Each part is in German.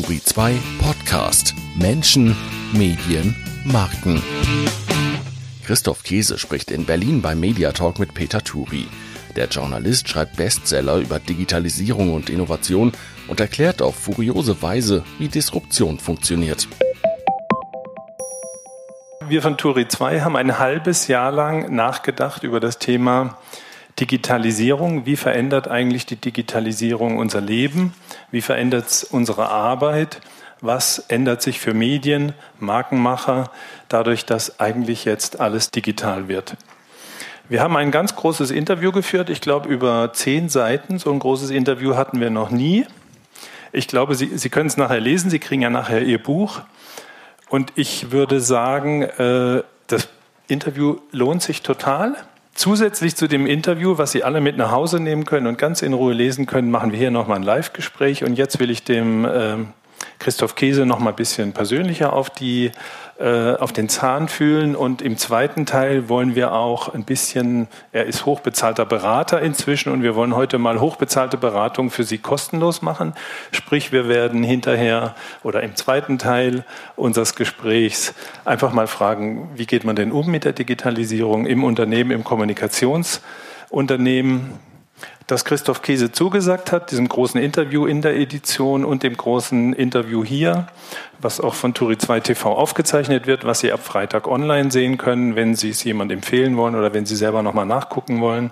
Turi 2 Podcast Menschen, Medien, Marken. Christoph Käse spricht in Berlin beim Mediatalk mit Peter Turi. Der Journalist schreibt Bestseller über Digitalisierung und Innovation und erklärt auf furiose Weise, wie Disruption funktioniert. Wir von Turi 2 haben ein halbes Jahr lang nachgedacht über das Thema Digitalisierung, wie verändert eigentlich die Digitalisierung unser Leben, wie verändert es unsere Arbeit, was ändert sich für Medien, Markenmacher, dadurch, dass eigentlich jetzt alles digital wird. Wir haben ein ganz großes Interview geführt, ich glaube über zehn Seiten. So ein großes Interview hatten wir noch nie. Ich glaube, Sie, Sie können es nachher lesen, Sie kriegen ja nachher Ihr Buch. Und ich würde sagen, äh, das Interview lohnt sich total. Zusätzlich zu dem Interview, was Sie alle mit nach Hause nehmen können und ganz in Ruhe lesen können, machen wir hier nochmal ein Live-Gespräch. Und jetzt will ich dem ähm, Christoph Käse noch mal ein bisschen persönlicher auf, die, äh, auf den Zahn fühlen. Und im zweiten Teil wollen wir auch ein bisschen, er ist hochbezahlter Berater inzwischen und wir wollen heute mal hochbezahlte Beratung für Sie kostenlos machen. Sprich, wir werden hinterher oder im zweiten Teil unseres Gesprächs einfach mal fragen, wie geht man denn um mit der Digitalisierung im Unternehmen, im Kommunikationsunternehmen? Das Christoph Käse zugesagt hat, diesem großen Interview in der Edition und dem großen Interview hier, was auch von Turi 2 TV aufgezeichnet wird, was Sie ab Freitag online sehen können, wenn Sie es jemand empfehlen wollen oder wenn Sie selber nochmal nachgucken wollen.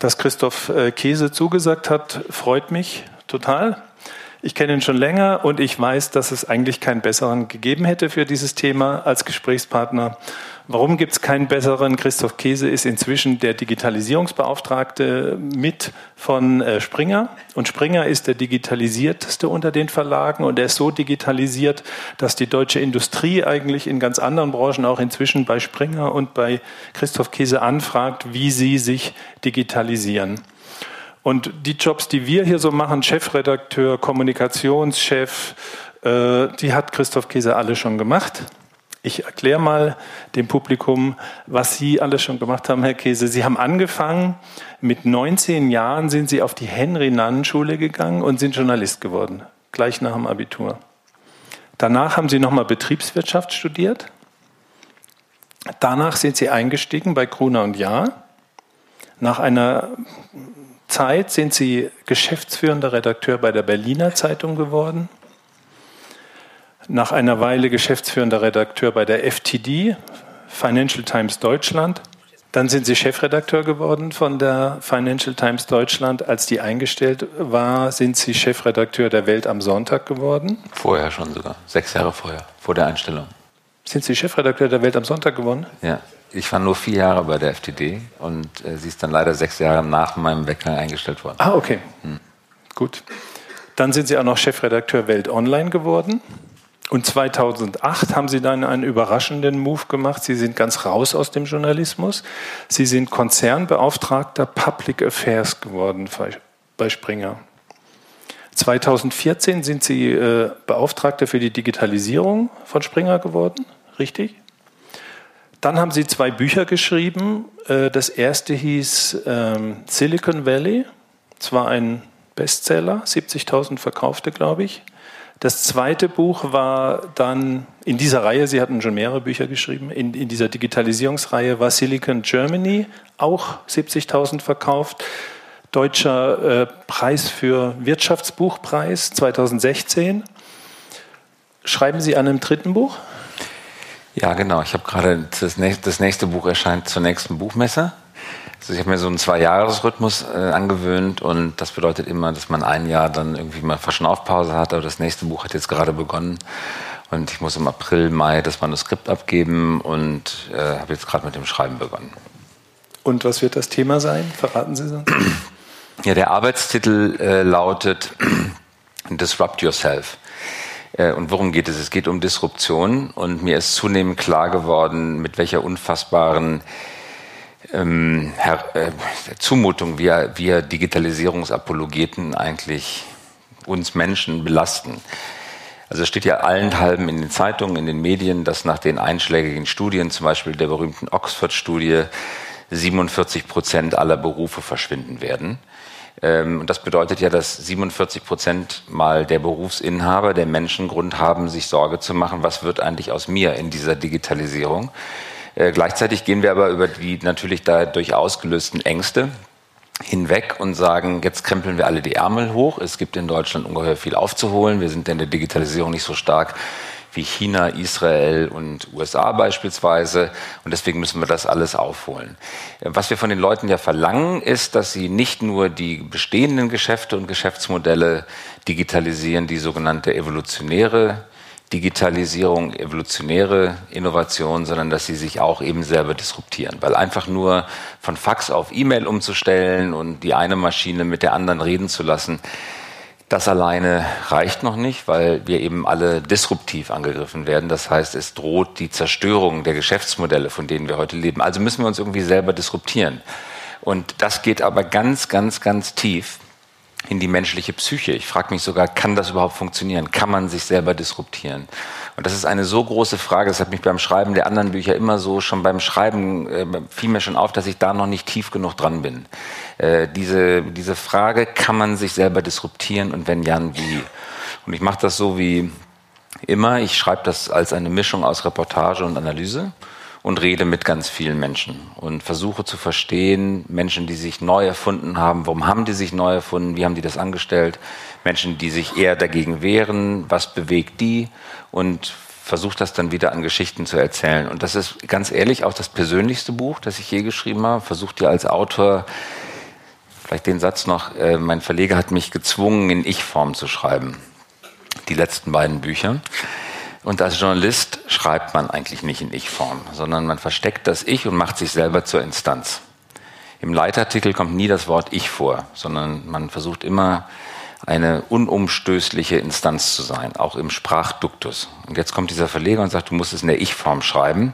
Dass Christoph äh, Käse zugesagt hat, freut mich total. Ich kenne ihn schon länger und ich weiß, dass es eigentlich keinen besseren gegeben hätte für dieses Thema als Gesprächspartner. Warum gibt es keinen besseren? Christoph Käse ist inzwischen der Digitalisierungsbeauftragte mit von äh, Springer. Und Springer ist der digitalisierteste unter den Verlagen und er ist so digitalisiert, dass die deutsche Industrie eigentlich in ganz anderen Branchen auch inzwischen bei Springer und bei Christoph Käse anfragt, wie sie sich digitalisieren. Und die Jobs, die wir hier so machen, Chefredakteur, Kommunikationschef, äh, die hat Christoph Käse alle schon gemacht. Ich erkläre mal dem Publikum, was Sie alle schon gemacht haben, Herr Käse. Sie haben angefangen, mit 19 Jahren sind Sie auf die Henry-Nannen-Schule gegangen und sind Journalist geworden, gleich nach dem Abitur. Danach haben Sie nochmal Betriebswirtschaft studiert. Danach sind Sie eingestiegen bei Gruner und Jahr. Nach einer Zeit sind Sie geschäftsführender Redakteur bei der Berliner Zeitung geworden. Nach einer Weile geschäftsführender Redakteur bei der FTD, Financial Times Deutschland. Dann sind Sie Chefredakteur geworden von der Financial Times Deutschland. Als die eingestellt war, sind Sie Chefredakteur der Welt am Sonntag geworden. Vorher schon sogar, sechs Jahre vorher, vor der Einstellung. Sind Sie Chefredakteur der Welt am Sonntag geworden? Ja. Ich war nur vier Jahre bei der FDD und äh, sie ist dann leider sechs Jahre nach meinem Weggang eingestellt worden. Ah, okay. Hm. Gut. Dann sind Sie auch noch Chefredakteur Welt Online geworden. Und 2008 haben Sie dann einen überraschenden Move gemacht. Sie sind ganz raus aus dem Journalismus. Sie sind Konzernbeauftragter Public Affairs geworden bei Springer. 2014 sind Sie äh, Beauftragter für die Digitalisierung von Springer geworden, richtig? Dann haben sie zwei Bücher geschrieben. Äh, das erste hieß ähm, Silicon Valley. Es war ein Bestseller, 70.000 verkaufte, glaube ich. Das zweite Buch war dann in dieser Reihe, Sie hatten schon mehrere Bücher geschrieben, in, in dieser Digitalisierungsreihe war Silicon Germany, auch 70.000 verkauft. Deutscher äh, Preis für Wirtschaftsbuchpreis 2016. Schreiben Sie an einem dritten Buch? Ja, genau. Ich habe gerade das, das, nächste Buch erscheint zur nächsten Buchmesse. Also ich habe mir so einen Zwei-Jahres-Rhythmus äh, angewöhnt und das bedeutet immer, dass man ein Jahr dann irgendwie mal Verschnaufpause hat. Aber das nächste Buch hat jetzt gerade begonnen und ich muss im April, Mai das Manuskript abgeben und äh, habe jetzt gerade mit dem Schreiben begonnen. Und was wird das Thema sein? Verraten Sie es Ja, der Arbeitstitel äh, lautet Disrupt Yourself. Äh, und worum geht es? Es geht um Disruption und mir ist zunehmend klar geworden, mit welcher unfassbaren ähm, äh, Zumutung wir, wir Digitalisierungsapologeten eigentlich uns Menschen belasten. Also es steht ja allenthalben in den Zeitungen, in den Medien, dass nach den einschlägigen Studien, zum Beispiel der berühmten Oxford-Studie, 47 Prozent aller Berufe verschwinden werden. Ähm, und das bedeutet ja, dass 47 Prozent mal der Berufsinhaber, der Menschen Grund haben, sich Sorge zu machen, was wird eigentlich aus mir in dieser Digitalisierung. Äh, gleichzeitig gehen wir aber über die natürlich dadurch ausgelösten Ängste hinweg und sagen, jetzt krempeln wir alle die Ärmel hoch. Es gibt in Deutschland ungeheuer viel aufzuholen. Wir sind in der Digitalisierung nicht so stark wie China, Israel und USA beispielsweise. Und deswegen müssen wir das alles aufholen. Was wir von den Leuten ja verlangen, ist, dass sie nicht nur die bestehenden Geschäfte und Geschäftsmodelle digitalisieren, die sogenannte evolutionäre Digitalisierung, evolutionäre Innovation, sondern dass sie sich auch eben selber disruptieren. Weil einfach nur von Fax auf E-Mail umzustellen und die eine Maschine mit der anderen reden zu lassen, das alleine reicht noch nicht, weil wir eben alle disruptiv angegriffen werden. Das heißt, es droht die Zerstörung der Geschäftsmodelle, von denen wir heute leben. Also müssen wir uns irgendwie selber disruptieren. Und das geht aber ganz, ganz, ganz tief in die menschliche Psyche. Ich frage mich sogar, kann das überhaupt funktionieren? Kann man sich selber disruptieren? Und das ist eine so große Frage, das hat mich beim Schreiben der anderen Bücher immer so, schon beim Schreiben äh, fiel mir schon auf, dass ich da noch nicht tief genug dran bin. Äh, diese, diese Frage, kann man sich selber disruptieren und wenn ja, wie? Und ich mache das so wie immer, ich schreibe das als eine Mischung aus Reportage und Analyse und rede mit ganz vielen Menschen und versuche zu verstehen, Menschen, die sich neu erfunden haben, warum haben die sich neu erfunden, wie haben die das angestellt, Menschen, die sich eher dagegen wehren, was bewegt die und versuche das dann wieder an Geschichten zu erzählen. Und das ist ganz ehrlich auch das persönlichste Buch, das ich je geschrieben habe. Versucht dir als Autor, vielleicht den Satz noch, äh, mein Verleger hat mich gezwungen, in Ich-Form zu schreiben. Die letzten beiden Bücher. Und als Journalist schreibt man eigentlich nicht in Ich-Form, sondern man versteckt das Ich und macht sich selber zur Instanz. Im Leitartikel kommt nie das Wort Ich vor, sondern man versucht immer eine unumstößliche Instanz zu sein, auch im Sprachduktus. Und jetzt kommt dieser Verleger und sagt, du musst es in der Ich-Form schreiben.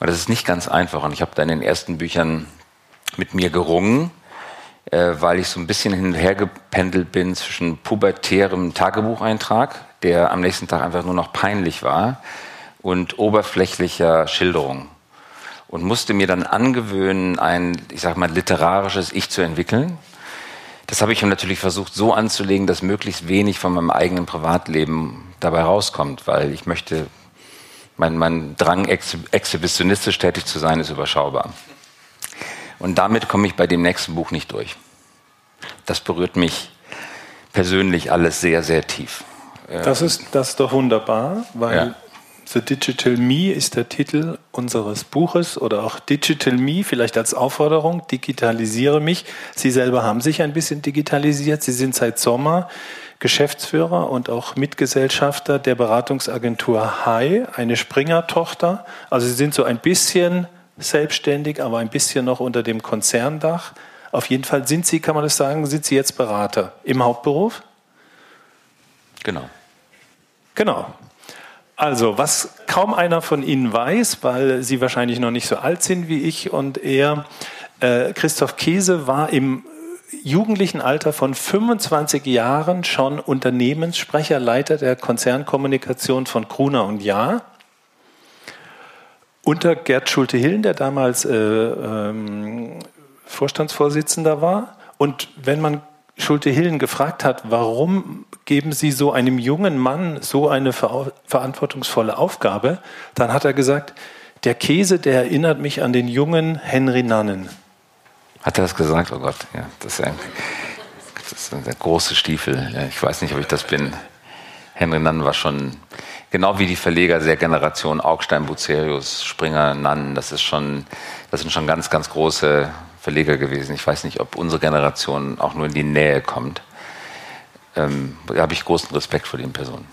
Und das ist nicht ganz einfach. Und ich habe da in den ersten Büchern mit mir gerungen, äh, weil ich so ein bisschen hin und her gependelt bin zwischen pubertärem Tagebucheintrag, der am nächsten Tag einfach nur noch peinlich war, und oberflächlicher Schilderung. Und musste mir dann angewöhnen, ein, ich sag mal, literarisches Ich zu entwickeln. Das habe ich natürlich versucht so anzulegen, dass möglichst wenig von meinem eigenen Privatleben dabei rauskommt, weil ich möchte, mein, mein Drang, exhibitionistisch tätig zu sein, ist überschaubar. Und damit komme ich bei dem nächsten Buch nicht durch. Das berührt mich persönlich alles sehr, sehr tief. Das ist, das ist doch wunderbar, weil ja. The Digital Me ist der Titel unseres Buches oder auch Digital Me, vielleicht als Aufforderung, digitalisiere mich. Sie selber haben sich ein bisschen digitalisiert. Sie sind seit Sommer Geschäftsführer und auch Mitgesellschafter der Beratungsagentur Hai, eine Springer-Tochter. Also Sie sind so ein bisschen selbstständig, aber ein bisschen noch unter dem Konzerndach. Auf jeden Fall sind Sie, kann man das sagen, sind Sie jetzt Berater im Hauptberuf? Genau. Genau. Also, was kaum einer von Ihnen weiß, weil Sie wahrscheinlich noch nicht so alt sind wie ich und er, äh, Christoph Käse war im jugendlichen Alter von 25 Jahren schon Unternehmenssprecher, Leiter der Konzernkommunikation von Gruner und Jahr unter Gerd Schulte-Hillen, der damals äh, ähm, Vorstandsvorsitzender war. Und wenn man Schulte-Hillen gefragt hat, warum geben Sie so einem jungen Mann so eine ver verantwortungsvolle Aufgabe, dann hat er gesagt, der Käse, der erinnert mich an den jungen Henry Nannen. Hat er das gesagt? Oh Gott, ja, das ist ein, das ist ein große Stiefel. Ich weiß nicht, ob ich das bin. Henry Nannen war schon genau wie die Verleger der Generation Augstein, Bucerius, Springer, Nann, das ist schon, das sind schon ganz, ganz große Verleger gewesen. Ich weiß nicht, ob unsere Generation auch nur in die Nähe kommt. Ähm, da habe ich großen Respekt vor den Personen.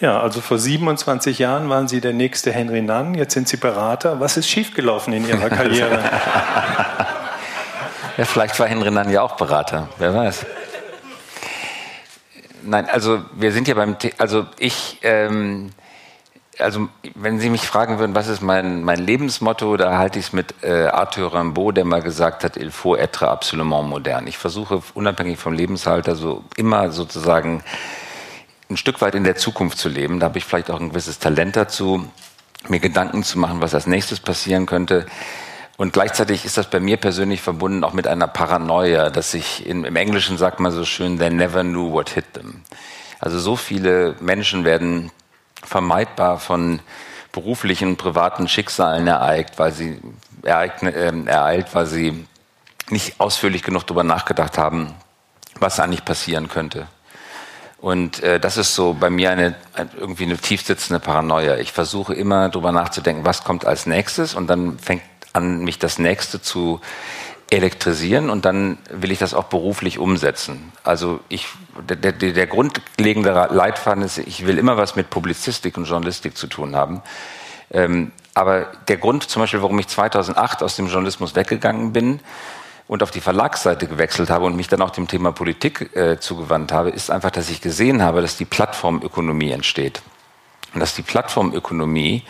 Ja, also vor 27 Jahren waren Sie der nächste Henry Nann, jetzt sind Sie Berater. Was ist schiefgelaufen in Ihrer Karriere? ja, vielleicht war Henry Nann ja auch Berater, wer weiß. Nein, also wir sind ja beim, The also ich, ähm, also wenn Sie mich fragen würden, was ist mein, mein Lebensmotto, da halte ich es mit äh, Arthur Rimbaud, der mal gesagt hat, il faut être absolument modern. Ich versuche unabhängig vom Lebenshalter so immer sozusagen ein Stück weit in der Zukunft zu leben. Da habe ich vielleicht auch ein gewisses Talent dazu, mir Gedanken zu machen, was als nächstes passieren könnte. Und gleichzeitig ist das bei mir persönlich verbunden auch mit einer Paranoia, dass ich in, im Englischen sagt man so schön, they never knew what hit them. Also so viele Menschen werden vermeidbar von beruflichen, privaten Schicksalen ereilt, weil sie ereign, äh, ereilt, weil sie nicht ausführlich genug darüber nachgedacht haben, was eigentlich passieren könnte. Und äh, das ist so bei mir eine, irgendwie eine tiefsitzende Paranoia. Ich versuche immer darüber nachzudenken, was kommt als nächstes und dann fängt an, mich das nächste zu elektrisieren und dann will ich das auch beruflich umsetzen. Also ich, der, der, der grundlegende Leitfaden ist, ich will immer was mit Publizistik und Journalistik zu tun haben. Ähm, aber der Grund zum Beispiel, warum ich 2008 aus dem Journalismus weggegangen bin und auf die Verlagsseite gewechselt habe und mich dann auch dem Thema Politik äh, zugewandt habe, ist einfach, dass ich gesehen habe, dass die Plattformökonomie entsteht. Und dass die Plattformökonomie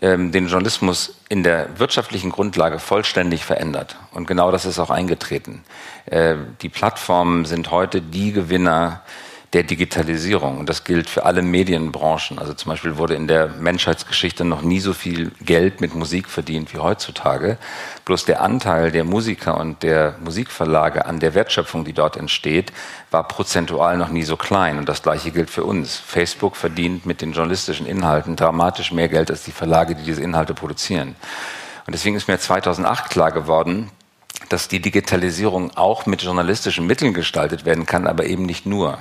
ähm, den Journalismus in der wirtschaftlichen Grundlage vollständig verändert. Und genau das ist auch eingetreten. Äh, die Plattformen sind heute die Gewinner der Digitalisierung. Und das gilt für alle Medienbranchen. Also zum Beispiel wurde in der Menschheitsgeschichte noch nie so viel Geld mit Musik verdient wie heutzutage. Bloß der Anteil der Musiker und der Musikverlage an der Wertschöpfung, die dort entsteht, war prozentual noch nie so klein. Und das Gleiche gilt für uns. Facebook verdient mit den journalistischen Inhalten dramatisch mehr Geld als die Verlage, die diese Inhalte produzieren. Und deswegen ist mir 2008 klar geworden, dass die Digitalisierung auch mit journalistischen Mitteln gestaltet werden kann, aber eben nicht nur.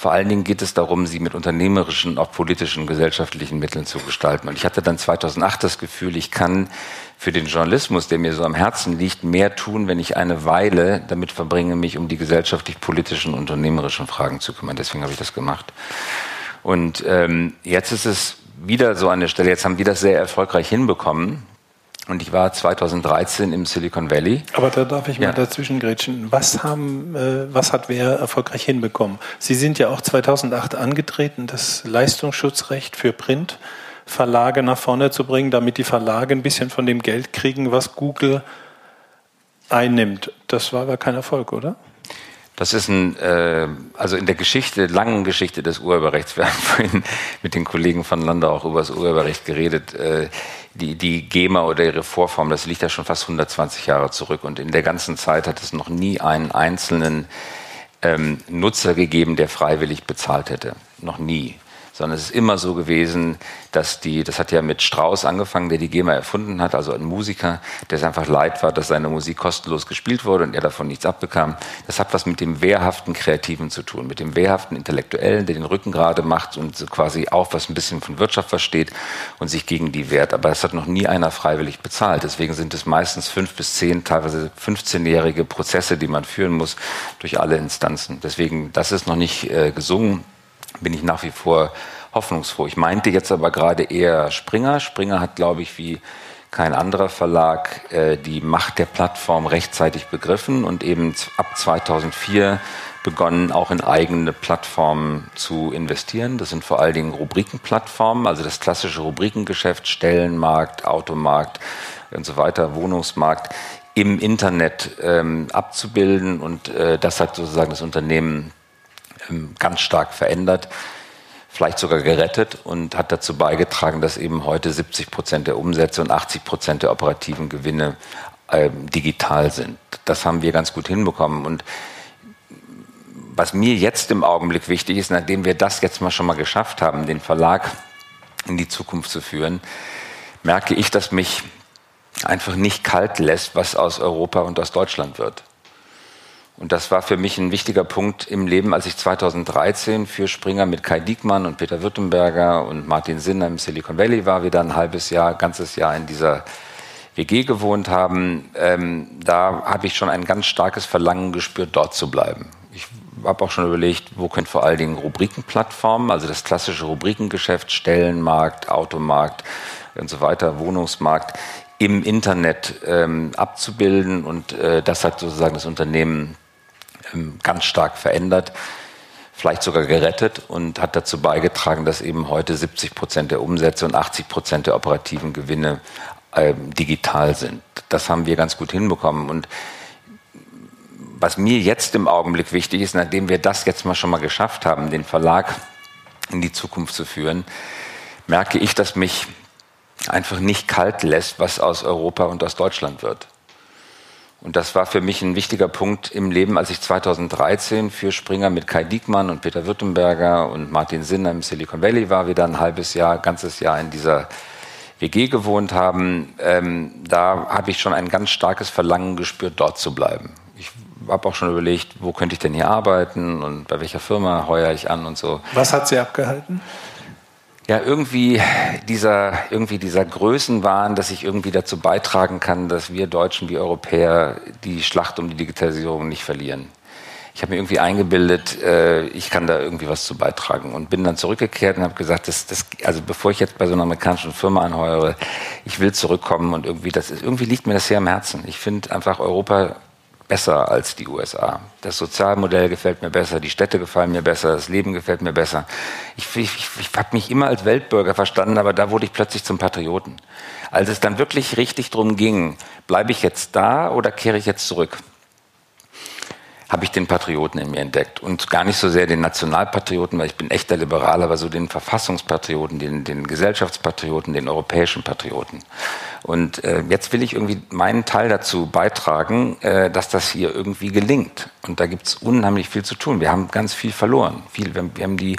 Vor allen Dingen geht es darum, sie mit unternehmerischen, auch politischen, gesellschaftlichen Mitteln zu gestalten. Und ich hatte dann 2008 das Gefühl, ich kann für den Journalismus, der mir so am Herzen liegt, mehr tun, wenn ich eine Weile damit verbringe, mich um die gesellschaftlich-politischen, unternehmerischen Fragen zu kümmern. Deswegen habe ich das gemacht. Und ähm, jetzt ist es wieder so eine Stelle, jetzt haben wir das sehr erfolgreich hinbekommen, und ich war 2013 im Silicon Valley. Aber da darf ich ja. mal dazwischen grätschen. Was, haben, äh, was hat wer erfolgreich hinbekommen? Sie sind ja auch 2008 angetreten, das Leistungsschutzrecht für Printverlage nach vorne zu bringen, damit die Verlage ein bisschen von dem Geld kriegen, was Google einnimmt. Das war aber kein Erfolg, oder? Das ist ein, äh, also in der Geschichte, langen Geschichte des Urheberrechts, wir haben vorhin mit den Kollegen von Landau auch über das Urheberrecht geredet, äh, die, die GEMA oder ihre Vorform, das liegt ja schon fast 120 Jahre zurück. Und in der ganzen Zeit hat es noch nie einen einzelnen ähm, Nutzer gegeben, der freiwillig bezahlt hätte. Noch nie sondern es ist immer so gewesen, dass die, das hat ja mit Strauss angefangen, der die GEMA erfunden hat, also ein Musiker, der es einfach leid war, dass seine Musik kostenlos gespielt wurde und er davon nichts abbekam. Das hat was mit dem wehrhaften Kreativen zu tun, mit dem wehrhaften Intellektuellen, der den Rücken gerade macht und quasi auch was ein bisschen von Wirtschaft versteht und sich gegen die wehrt. Aber es hat noch nie einer freiwillig bezahlt. Deswegen sind es meistens fünf bis zehn, teilweise 15-jährige Prozesse, die man führen muss durch alle Instanzen. Deswegen, das ist noch nicht äh, gesungen bin ich nach wie vor hoffnungsfroh. Ich meinte jetzt aber gerade eher Springer. Springer hat, glaube ich, wie kein anderer Verlag äh, die Macht der Plattform rechtzeitig begriffen und eben ab 2004 begonnen, auch in eigene Plattformen zu investieren. Das sind vor allen Dingen Rubrikenplattformen, also das klassische Rubrikengeschäft, Stellenmarkt, Automarkt und so weiter, Wohnungsmarkt im Internet ähm, abzubilden. Und äh, das hat sozusagen das Unternehmen ganz stark verändert, vielleicht sogar gerettet und hat dazu beigetragen, dass eben heute 70 Prozent der Umsätze und 80 Prozent der operativen Gewinne äh, digital sind. Das haben wir ganz gut hinbekommen. Und was mir jetzt im Augenblick wichtig ist, nachdem wir das jetzt mal schon mal geschafft haben, den Verlag in die Zukunft zu führen, merke ich, dass mich einfach nicht kalt lässt, was aus Europa und aus Deutschland wird. Und das war für mich ein wichtiger Punkt im Leben, als ich 2013 für Springer mit Kai Diekmann und Peter Württemberger und Martin Sinner im Silicon Valley war, wir dann ein halbes Jahr, ganzes Jahr in dieser WG gewohnt haben. Ähm, da habe ich schon ein ganz starkes Verlangen gespürt, dort zu bleiben. Ich habe auch schon überlegt, wo können vor allen Dingen Rubrikenplattformen, also das klassische Rubrikengeschäft, Stellenmarkt, Automarkt und so weiter, Wohnungsmarkt, im Internet ähm, abzubilden. Und äh, das hat sozusagen das Unternehmen ganz stark verändert, vielleicht sogar gerettet und hat dazu beigetragen, dass eben heute 70 Prozent der Umsätze und 80 Prozent der operativen Gewinne ähm, digital sind. Das haben wir ganz gut hinbekommen. Und was mir jetzt im Augenblick wichtig ist, nachdem wir das jetzt mal schon mal geschafft haben, den Verlag in die Zukunft zu führen, merke ich, dass mich einfach nicht kalt lässt, was aus Europa und aus Deutschland wird. Und das war für mich ein wichtiger Punkt im Leben, als ich 2013 für Springer mit Kai Diekmann und Peter Württemberger und Martin Sinner im Silicon Valley war, wir dann ein halbes Jahr, ganzes Jahr in dieser WG gewohnt haben. Ähm, da habe ich schon ein ganz starkes Verlangen gespürt, dort zu bleiben. Ich habe auch schon überlegt, wo könnte ich denn hier arbeiten und bei welcher Firma heuere ich an und so. Was hat Sie abgehalten? Ja, irgendwie dieser, irgendwie dieser Größenwahn, dass ich irgendwie dazu beitragen kann, dass wir Deutschen wie Europäer die Schlacht um die Digitalisierung nicht verlieren. Ich habe mir irgendwie eingebildet, äh, ich kann da irgendwie was zu beitragen und bin dann zurückgekehrt und habe gesagt, das, das, also bevor ich jetzt bei so einer amerikanischen Firma anheuere, ich will zurückkommen und irgendwie, das ist, irgendwie liegt mir das sehr am Herzen. Ich finde einfach Europa besser als die USA. Das Sozialmodell gefällt mir besser, die Städte gefallen mir besser, das Leben gefällt mir besser. Ich, ich, ich habe mich immer als Weltbürger verstanden, aber da wurde ich plötzlich zum Patrioten. Als es dann wirklich richtig drum ging, bleibe ich jetzt da oder kehre ich jetzt zurück? Habe ich den Patrioten in mir entdeckt. Und gar nicht so sehr den Nationalpatrioten, weil ich bin echter Liberaler, aber so den Verfassungspatrioten, den, den Gesellschaftspatrioten, den europäischen Patrioten. Und äh, jetzt will ich irgendwie meinen Teil dazu beitragen, äh, dass das hier irgendwie gelingt. Und da gibt's unheimlich viel zu tun. Wir haben ganz viel verloren. Viel, wir, haben die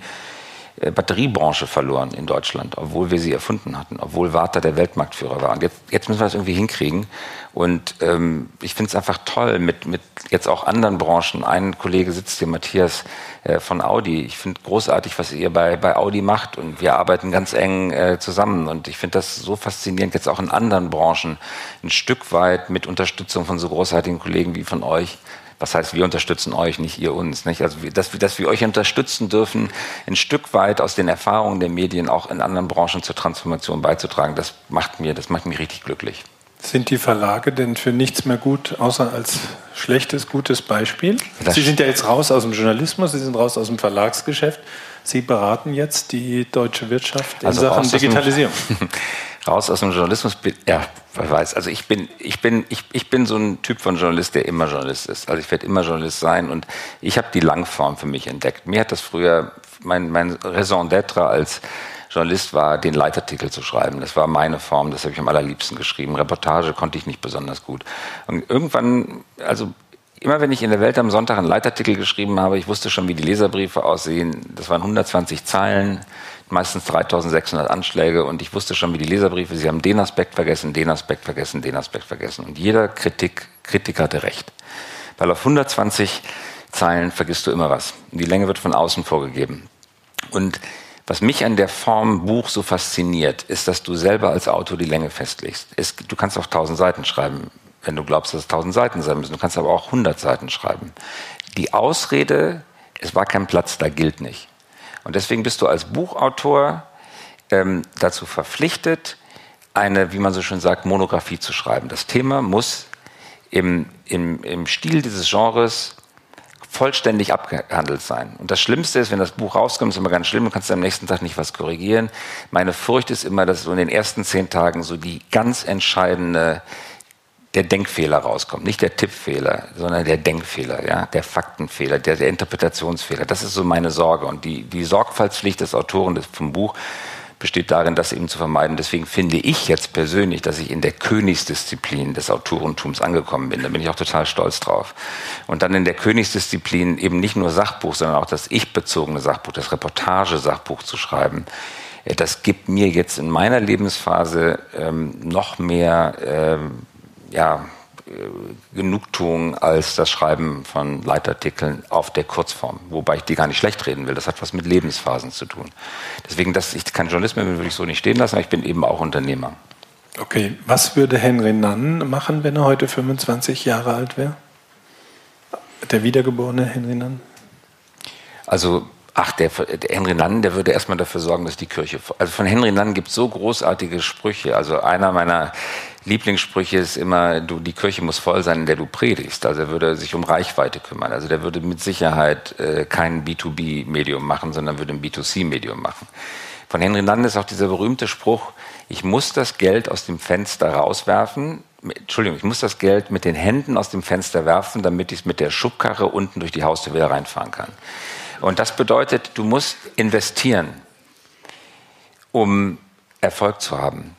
äh, Batteriebranche verloren in Deutschland, obwohl wir sie erfunden hatten, obwohl Warta der Weltmarktführer war. Und jetzt, jetzt müssen wir das irgendwie hinkriegen. Und ähm, ich finde es einfach toll mit, mit jetzt auch anderen Branchen. Ein Kollege sitzt hier, Matthias äh, von Audi. Ich finde großartig, was ihr bei, bei Audi macht. Und wir arbeiten ganz eng äh, zusammen. Und ich finde das so faszinierend, jetzt auch in anderen Branchen ein Stück weit mit Unterstützung von so großartigen Kollegen wie von euch was heißt, wir unterstützen euch, nicht ihr uns. Nicht? Also, dass, dass wir euch unterstützen dürfen, ein Stück weit aus den Erfahrungen der Medien auch in anderen Branchen zur Transformation beizutragen, das macht mir, das macht mich richtig glücklich. Sind die Verlage denn für nichts mehr gut, außer als schlechtes, gutes Beispiel? Das Sie sind ja jetzt raus aus dem Journalismus, Sie sind raus aus dem Verlagsgeschäft. Sie beraten jetzt die deutsche Wirtschaft in also Sachen Digitalisierung. raus aus dem Journalismus, ja, wer weiß. Also ich bin, ich bin, ich, ich bin so ein Typ von Journalist, der immer Journalist ist. Also ich werde immer Journalist sein und ich habe die Langform für mich entdeckt. Mir hat das früher mein, mein Raison d'être als Journalist war, den Leitartikel zu schreiben. Das war meine Form, das habe ich am allerliebsten geschrieben. Reportage konnte ich nicht besonders gut. Und irgendwann, also immer wenn ich in der Welt am Sonntag einen Leitartikel geschrieben habe, ich wusste schon, wie die Leserbriefe aussehen. Das waren 120 Zeilen meistens 3600 Anschläge und ich wusste schon, wie die Leserbriefe, sie haben den Aspekt vergessen, den Aspekt vergessen, den Aspekt vergessen. Und jeder Kritik, Kritiker hatte recht. Weil auf 120 Zeilen vergisst du immer was. Die Länge wird von außen vorgegeben. Und was mich an der Form Buch so fasziniert, ist, dass du selber als Autor die Länge festlegst. Es, du kannst auch 1000 Seiten schreiben, wenn du glaubst, dass es 1000 Seiten sein müssen. Du kannst aber auch 100 Seiten schreiben. Die Ausrede, es war kein Platz, da gilt nicht. Und deswegen bist du als Buchautor ähm, dazu verpflichtet, eine, wie man so schön sagt, Monographie zu schreiben. Das Thema muss im, im, im Stil dieses Genres vollständig abgehandelt sein. Und das Schlimmste ist, wenn das Buch rauskommt, ist immer ganz schlimm, du kannst am nächsten Tag nicht was korrigieren. Meine Furcht ist immer, dass so in den ersten zehn Tagen so die ganz entscheidende der Denkfehler rauskommt. Nicht der Tippfehler, sondern der Denkfehler, ja, der Faktenfehler, der, der Interpretationsfehler. Das ist so meine Sorge. Und die, die Sorgfaltspflicht des Autoren des, vom Buch besteht darin, das eben zu vermeiden. Deswegen finde ich jetzt persönlich, dass ich in der Königsdisziplin des Autorentums angekommen bin. Da bin ich auch total stolz drauf. Und dann in der Königsdisziplin eben nicht nur Sachbuch, sondern auch das ich-bezogene Sachbuch, das Reportagesachbuch zu schreiben. Äh, das gibt mir jetzt in meiner Lebensphase ähm, noch mehr ähm, ja, Genugtuung als das Schreiben von Leitartikeln auf der Kurzform, wobei ich die gar nicht schlecht reden will. Das hat was mit Lebensphasen zu tun. Deswegen, dass ich kein Journalist mehr bin, würde ich so nicht stehen lassen, aber ich bin eben auch Unternehmer. Okay, was würde Henry Nann machen, wenn er heute 25 Jahre alt wäre? Der wiedergeborene Henry Nann? Also Ach, der, der, Henry Nann, der würde erstmal dafür sorgen, dass die Kirche. Also von Henry Nann gibt es so großartige Sprüche. Also einer meiner Lieblingssprüche ist immer, du, die Kirche muss voll sein, in der du predigst. Also er würde sich um Reichweite kümmern. Also der würde mit Sicherheit äh, kein B2B-Medium machen, sondern würde ein B2C-Medium machen. Von Henry Nann ist auch dieser berühmte Spruch, ich muss das Geld aus dem Fenster rauswerfen, Entschuldigung, ich muss das Geld mit den Händen aus dem Fenster werfen, damit ich es mit der Schubkarre unten durch die Haustür wieder reinfahren kann. Und das bedeutet, du musst investieren, um Erfolg zu haben.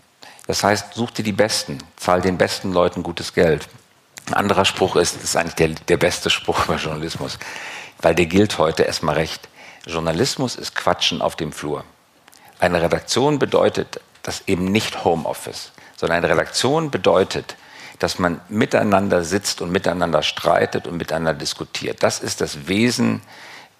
Das heißt, such dir die Besten, zahl den besten Leuten gutes Geld. Ein anderer Spruch ist, das ist eigentlich der, der beste Spruch bei Journalismus, weil der gilt heute erstmal recht. Journalismus ist Quatschen auf dem Flur. Eine Redaktion bedeutet das eben nicht Homeoffice, sondern eine Redaktion bedeutet, dass man miteinander sitzt und miteinander streitet und miteinander diskutiert. Das ist das Wesen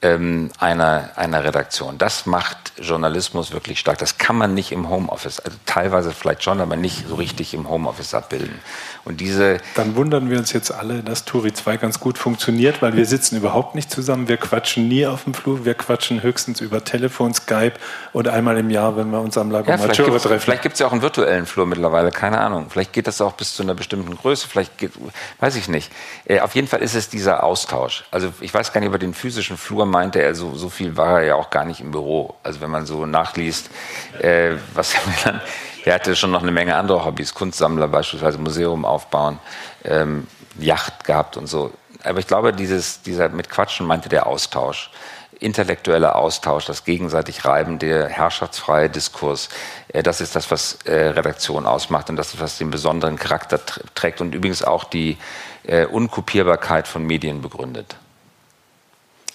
ähm, einer, einer Redaktion. Das macht Journalismus wirklich stark. Das kann man nicht im Homeoffice, also teilweise vielleicht schon, aber nicht so richtig im Homeoffice abbilden. Und diese Dann wundern wir uns jetzt alle, dass Turi 2 ganz gut funktioniert, weil wir sitzen überhaupt nicht zusammen, wir quatschen nie auf dem Flur, wir quatschen höchstens über Telefon, Skype und einmal im Jahr, wenn wir uns am Lago ja, Maggiore treffen. Vielleicht gibt es ja auch einen virtuellen Flur mittlerweile, keine Ahnung. Vielleicht geht das auch bis zu einer bestimmten Größe, vielleicht geht, weiß ich nicht. Äh, auf jeden Fall ist es dieser Austausch. Also ich weiß gar nicht über den physischen Flur meinte er, so, so viel war er ja auch gar nicht im Büro. Also wenn man so nachliest, äh, was er dann, er hatte schon noch eine Menge andere Hobbys, Kunstsammler beispielsweise, Museum aufbauen, ähm, Yacht gehabt und so. Aber ich glaube, dieses, dieser mit Quatschen meinte der Austausch intellektueller Austausch, das gegenseitig Reiben, der herrschaftsfreie Diskurs, äh, das ist das, was äh, Redaktion ausmacht und das ist, was den besonderen Charakter trägt und übrigens auch die äh, Unkopierbarkeit von Medien begründet.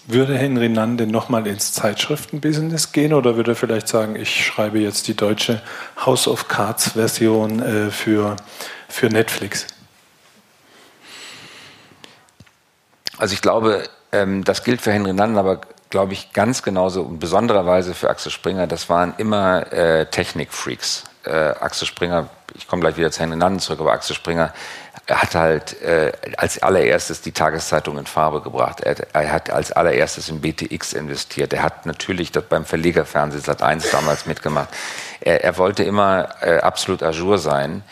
Würde Henry Nann denn nochmal ins Zeitschriftenbusiness gehen oder würde er vielleicht sagen, ich schreibe jetzt die deutsche House of Cards Version äh, für, für Netflix? Also ich glaube, ähm, das gilt für Henry Nann, aber glaube ich ganz genauso und besondererweise für Axel Springer. Das waren immer äh, Technikfreaks. Äh, Axel Springer, ich komme gleich wieder zu Henry Nann zurück, aber Axel Springer er hat halt äh, als allererstes die Tageszeitung in Farbe gebracht. Er, er, hat als allererstes in BTX investiert. Er hat natürlich das beim Verlegerfernsehen Sat 1 damals mitgemacht. Er, er wollte immer äh, absolut ajour sein.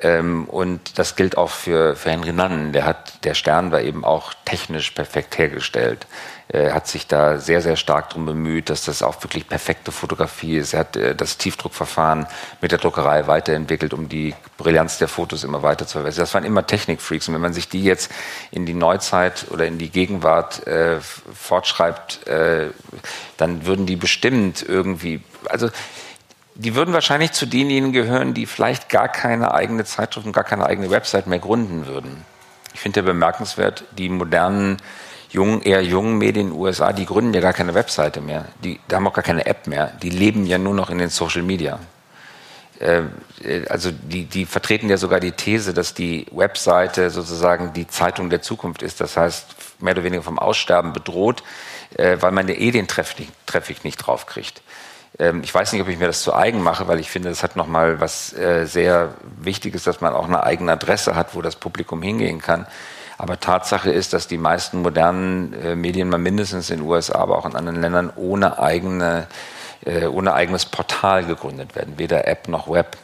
Ähm, und das gilt auch für, für Henry Nannen. Der, hat, der Stern war eben auch technisch perfekt hergestellt. Er hat sich da sehr, sehr stark darum bemüht, dass das auch wirklich perfekte Fotografie ist. Er hat äh, das Tiefdruckverfahren mit der Druckerei weiterentwickelt, um die Brillanz der Fotos immer weiter zu verbessern. Das waren immer Technikfreaks. Und wenn man sich die jetzt in die Neuzeit oder in die Gegenwart äh, fortschreibt, äh, dann würden die bestimmt irgendwie, also die würden wahrscheinlich zu denjenigen gehören, die vielleicht gar keine eigene Zeitschrift und gar keine eigene Website mehr gründen würden. Ich finde ja bemerkenswert, die modernen jungen, eher jungen Medien in den USA, die gründen ja gar keine Webseite mehr. Die, die haben auch gar keine App mehr. Die leben ja nur noch in den Social Media. Äh, also die, die vertreten ja sogar die These, dass die Webseite sozusagen die Zeitung der Zukunft ist. Das heißt, mehr oder weniger vom Aussterben bedroht, äh, weil man ja eh den Traffic, Traffic nicht draufkriegt. Ähm, ich weiß nicht, ob ich mir das zu eigen mache, weil ich finde, das hat nochmal was äh, sehr Wichtiges, dass man auch eine eigene Adresse hat, wo das Publikum hingehen kann. Aber Tatsache ist, dass die meisten modernen äh, Medien mal mindestens in den USA, aber auch in anderen Ländern ohne eigene, äh, ohne eigenes Portal gegründet werden, weder App noch Web,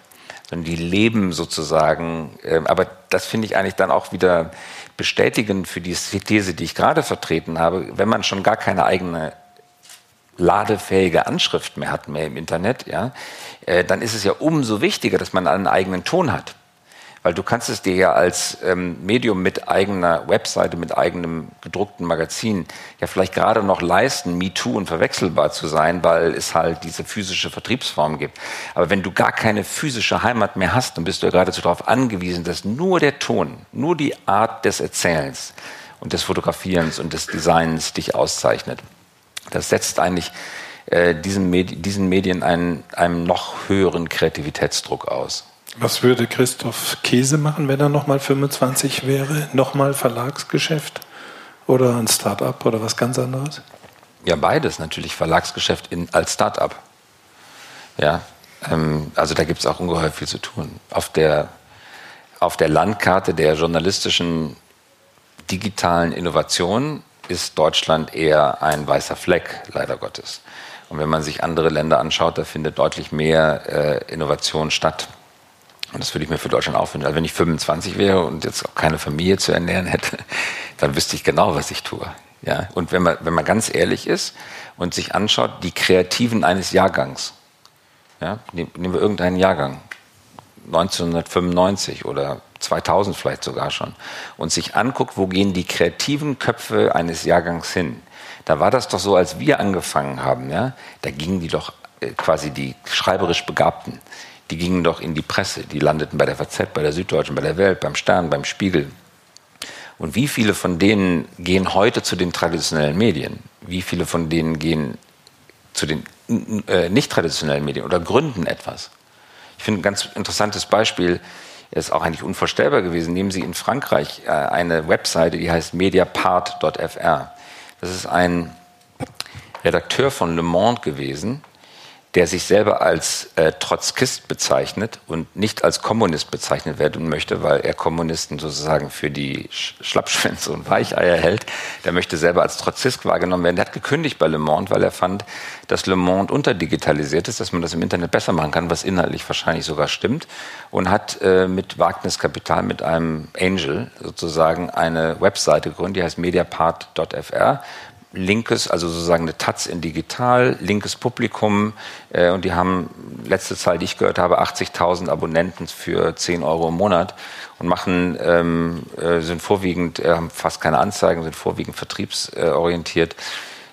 sondern die leben sozusagen. Äh, aber das finde ich eigentlich dann auch wieder bestätigend für die These, die ich gerade vertreten habe. Wenn man schon gar keine eigene ladefähige Anschrift mehr hat, mehr im Internet, ja, äh, dann ist es ja umso wichtiger, dass man einen eigenen Ton hat. Weil du kannst es dir ja als ähm, Medium mit eigener Webseite, mit eigenem gedruckten Magazin ja vielleicht gerade noch leisten, MeToo und verwechselbar zu sein, weil es halt diese physische Vertriebsform gibt. Aber wenn du gar keine physische Heimat mehr hast, dann bist du ja geradezu darauf angewiesen, dass nur der Ton, nur die Art des Erzählens und des Fotografierens und des Designs dich auszeichnet. Das setzt eigentlich äh, diesen, Medi diesen Medien einen, einem noch höheren Kreativitätsdruck aus. Was würde Christoph Käse machen, wenn er nochmal 25 wäre? Nochmal Verlagsgeschäft oder ein Start-up oder was ganz anderes? Ja, beides natürlich. Verlagsgeschäft in, als Start-up. Ja, ähm, also da gibt es auch ungeheuer viel zu tun. Auf der, auf der Landkarte der journalistischen digitalen Innovation ist Deutschland eher ein weißer Fleck, leider Gottes. Und wenn man sich andere Länder anschaut, da findet deutlich mehr äh, Innovation statt. Und das würde ich mir für Deutschland auch wünschen. Also wenn ich 25 wäre und jetzt auch keine Familie zu ernähren hätte, dann wüsste ich genau, was ich tue. Ja? Und wenn man, wenn man ganz ehrlich ist und sich anschaut, die Kreativen eines Jahrgangs, ja? nehmen wir irgendeinen Jahrgang, 1995 oder 2000 vielleicht sogar schon, und sich anguckt, wo gehen die kreativen Köpfe eines Jahrgangs hin. Da war das doch so, als wir angefangen haben, ja, da gingen die doch äh, quasi die schreiberisch Begabten, die gingen doch in die Presse, die landeten bei der FAZ, bei der Süddeutschen, bei der Welt, beim Stern, beim Spiegel. Und wie viele von denen gehen heute zu den traditionellen Medien? Wie viele von denen gehen zu den äh, nicht traditionellen Medien oder gründen etwas? Ich finde ein ganz interessantes Beispiel, ist auch eigentlich unvorstellbar gewesen. Nehmen Sie in Frankreich äh, eine Webseite, die heißt mediapart.fr. Das ist ein Redakteur von Le Monde gewesen, der sich selber als äh, Trotzkist bezeichnet und nicht als Kommunist bezeichnet werden möchte, weil er Kommunisten sozusagen für die Schlappschwänze und Weicheier hält. Der möchte selber als Trotzist wahrgenommen werden. Der hat gekündigt bei Le Monde, weil er fand, dass Le Monde unterdigitalisiert ist, dass man das im Internet besser machen kann, was inhaltlich wahrscheinlich sogar stimmt. Und hat äh, mit Wagniskapital, mit einem Angel sozusagen eine Webseite gegründet, die heißt mediapart.fr linkes, also sozusagen eine Taz in digital, linkes Publikum äh, und die haben, letzte Zahl, die ich gehört habe, 80.000 Abonnenten für 10 Euro im Monat und machen, ähm, äh, sind vorwiegend, äh, haben fast keine Anzeigen, sind vorwiegend vertriebsorientiert,